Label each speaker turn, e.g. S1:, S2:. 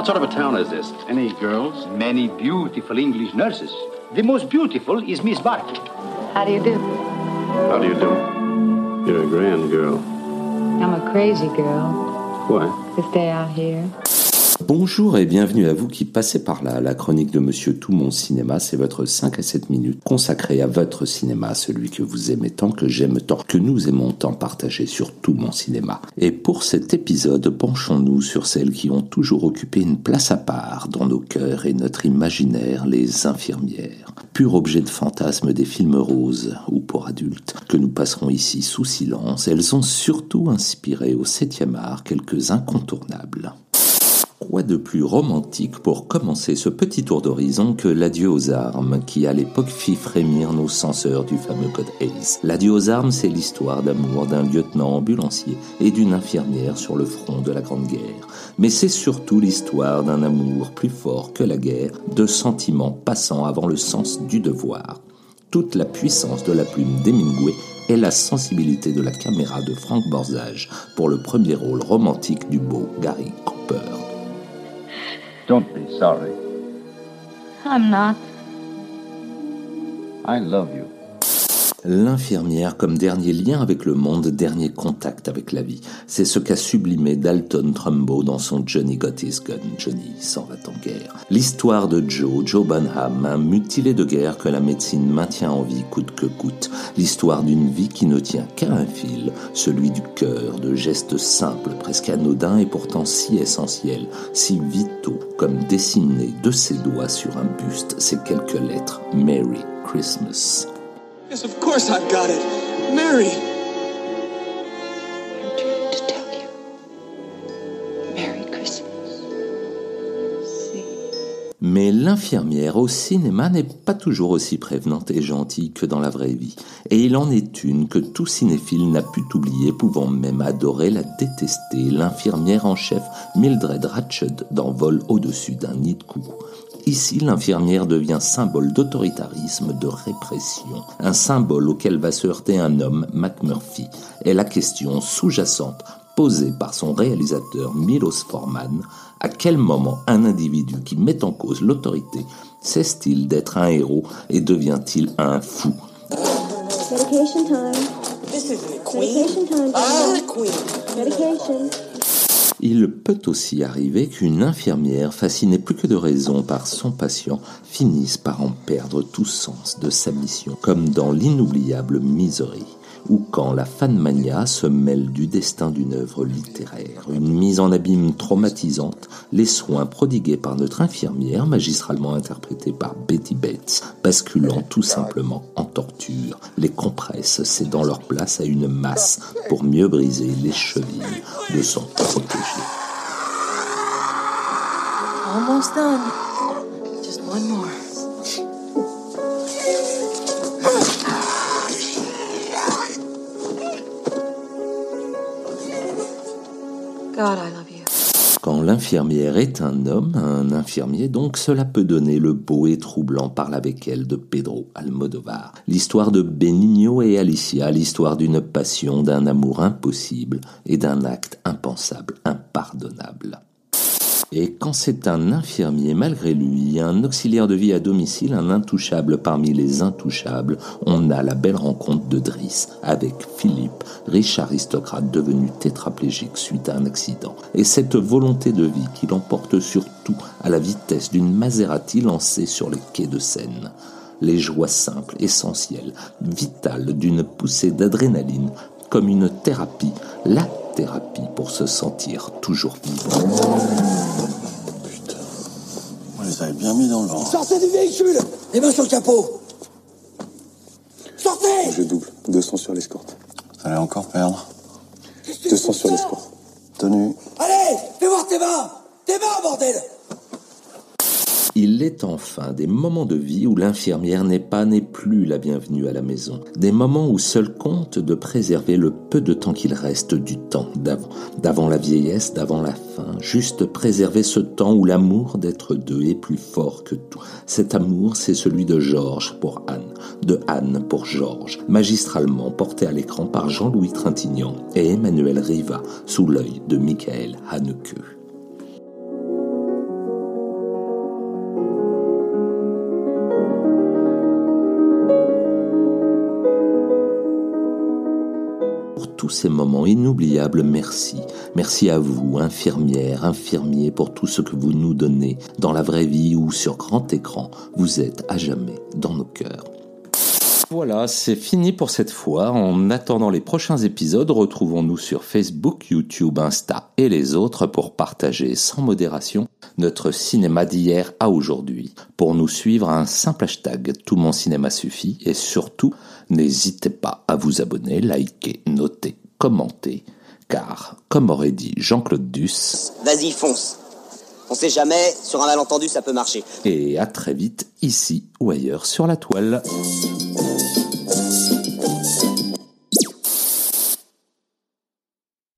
S1: What sort of a town is this? Any girls?
S2: Many beautiful English nurses. The most beautiful is Miss Barkley.
S3: How do you do?
S1: How do you do? You're a grand girl.
S3: I'm a crazy girl.
S1: Why?
S3: To stay out here.
S4: Bonjour et bienvenue à vous qui passez par là. La chronique de Monsieur Tout Mon Cinéma, c'est votre 5 à 7 minutes consacrée à votre cinéma, celui que vous aimez tant, que j'aime tant, que nous aimons tant partager sur Tout Mon Cinéma. Et pour cet épisode, penchons-nous sur celles qui ont toujours occupé une place à part dans nos cœurs et notre imaginaire, les infirmières. Pur objet de fantasme des films roses ou pour adultes, que nous passerons ici sous silence, elles ont surtout inspiré au 7e art quelques incontournables. Quoi de plus romantique pour commencer ce petit tour d'horizon que l'adieu aux armes qui à l'époque fit frémir nos censeurs du fameux code Hayes. L'adieu aux armes, c'est l'histoire d'amour d'un lieutenant ambulancier et d'une infirmière sur le front de la Grande Guerre. Mais c'est surtout l'histoire d'un amour plus fort que la guerre, de sentiments passant avant le sens du devoir. Toute la puissance de la plume d'Hemingway et la sensibilité de la caméra de Frank Borzage pour le premier rôle romantique du beau Gary Cooper.
S2: Don't be sorry.
S3: I'm not.
S2: I love you.
S4: L'infirmière comme dernier lien avec le monde, dernier contact avec la vie. C'est ce qu'a sublimé Dalton Trumbo dans son Johnny Got His Gun, Johnny s'en va en guerre. L'histoire de Joe, Joe Bonham, un mutilé de guerre que la médecine maintient en vie coûte que coûte. L'histoire d'une vie qui ne tient qu'à un fil, celui du cœur, de gestes simples, presque anodins et pourtant si essentiels, si vitaux, comme dessinés de ses doigts sur un buste ces quelques lettres. Merry Christmas.
S5: Yes, of course I've got it. Mary!
S6: I'm trying to tell you. Merry Christmas. See?
S4: Mais l'infirmière au cinéma n'est pas toujours aussi prévenante et gentille que dans la vraie vie. Et il en est une que tout cinéphile n'a pu oublier, pouvant même adorer la détester, l'infirmière en chef Mildred Ratched dans Vol au-dessus d'un nid de coucou. Ici, l'infirmière devient symbole d'autoritarisme, de répression, un symbole auquel va se heurter un homme, McMurphy. Et la question sous-jacente posée par son réalisateur Milos Forman, à quel moment un individu qui met en cause l'autorité cesse-t-il d'être un héros et devient-il un fou?
S7: Medication time.
S5: This is the queen.
S7: Medication time.
S5: I'm queen.
S7: Medication.
S4: Il peut aussi arriver qu'une infirmière, fascinée plus que de raison par son patient, finisse par en perdre tout sens de sa mission, comme dans l'inoubliable Misery, ou quand la fanmania se mêle du destin d'une œuvre littéraire, une mise en abîme traumatisante, les soins prodigués par notre infirmière, magistralement interprétée par Betty Bates, basculant tout simplement en torture, les compresse, cédant leur place à une masse pour mieux briser les chevilles de son protégé.
S6: Love you.
S4: Quand l'infirmière est un homme, un infirmier donc, cela peut donner le beau et troublant Parle avec elle de Pedro Almodovar. L'histoire de Benigno et Alicia, l'histoire d'une passion, d'un amour impossible et d'un acte impensable, impardonnable. Et quand c'est un infirmier malgré lui, un auxiliaire de vie à domicile, un intouchable parmi les intouchables, on a la belle rencontre de Driss avec Philippe, riche aristocrate devenu tétraplégique suite à un accident. Et cette volonté de vie qui l'emporte surtout à la vitesse d'une Maserati lancée sur les quais de Seine. Les joies simples, essentielles, vitales d'une poussée d'adrénaline, comme une thérapie, la thérapie pour se sentir toujours vivant.
S8: On les avait bien mis dans le vent.
S5: Sortez du véhicule Les mains sur le capot Sortez
S8: Je double. 200 sur l'escorte. Vous allez encore perdre 200 sur l'escorte. Tenue.
S5: Allez Fais voir tes mains Tes mains, bordel
S4: Il est enfin des moments de vie où l'infirmière n'est pas, n'est plus la bienvenue à la maison. Des moments où seul compte de préserver le peu de temps qu'il reste du temps d'avant, d'avant la vieillesse, d'avant la fin. Juste préserver ce temps où l'amour d'être deux est plus fort que tout. Cet amour, c'est celui de Georges pour Anne, de Anne pour Georges, magistralement porté à l'écran par Jean-Louis Trintignant et Emmanuel Riva, sous l'œil de Michael Haneke. Tous ces moments inoubliables, merci. Merci à vous, infirmières, infirmiers, pour tout ce que vous nous donnez dans la vraie vie ou sur grand écran. Vous êtes à jamais dans nos cœurs. Voilà, c'est fini pour cette fois. En attendant les prochains épisodes, retrouvons-nous sur Facebook, YouTube, Insta et les autres pour partager sans modération notre cinéma d'hier à aujourd'hui. Pour nous suivre, un simple hashtag Tout mon cinéma suffit et surtout, n'hésitez pas à vous abonner, liker, noter, commenter, car, comme aurait dit Jean-Claude Duss,
S9: Vas-y, fonce. On sait jamais, sur un malentendu, ça peut marcher.
S4: et à très vite ici ou ailleurs sur la toile.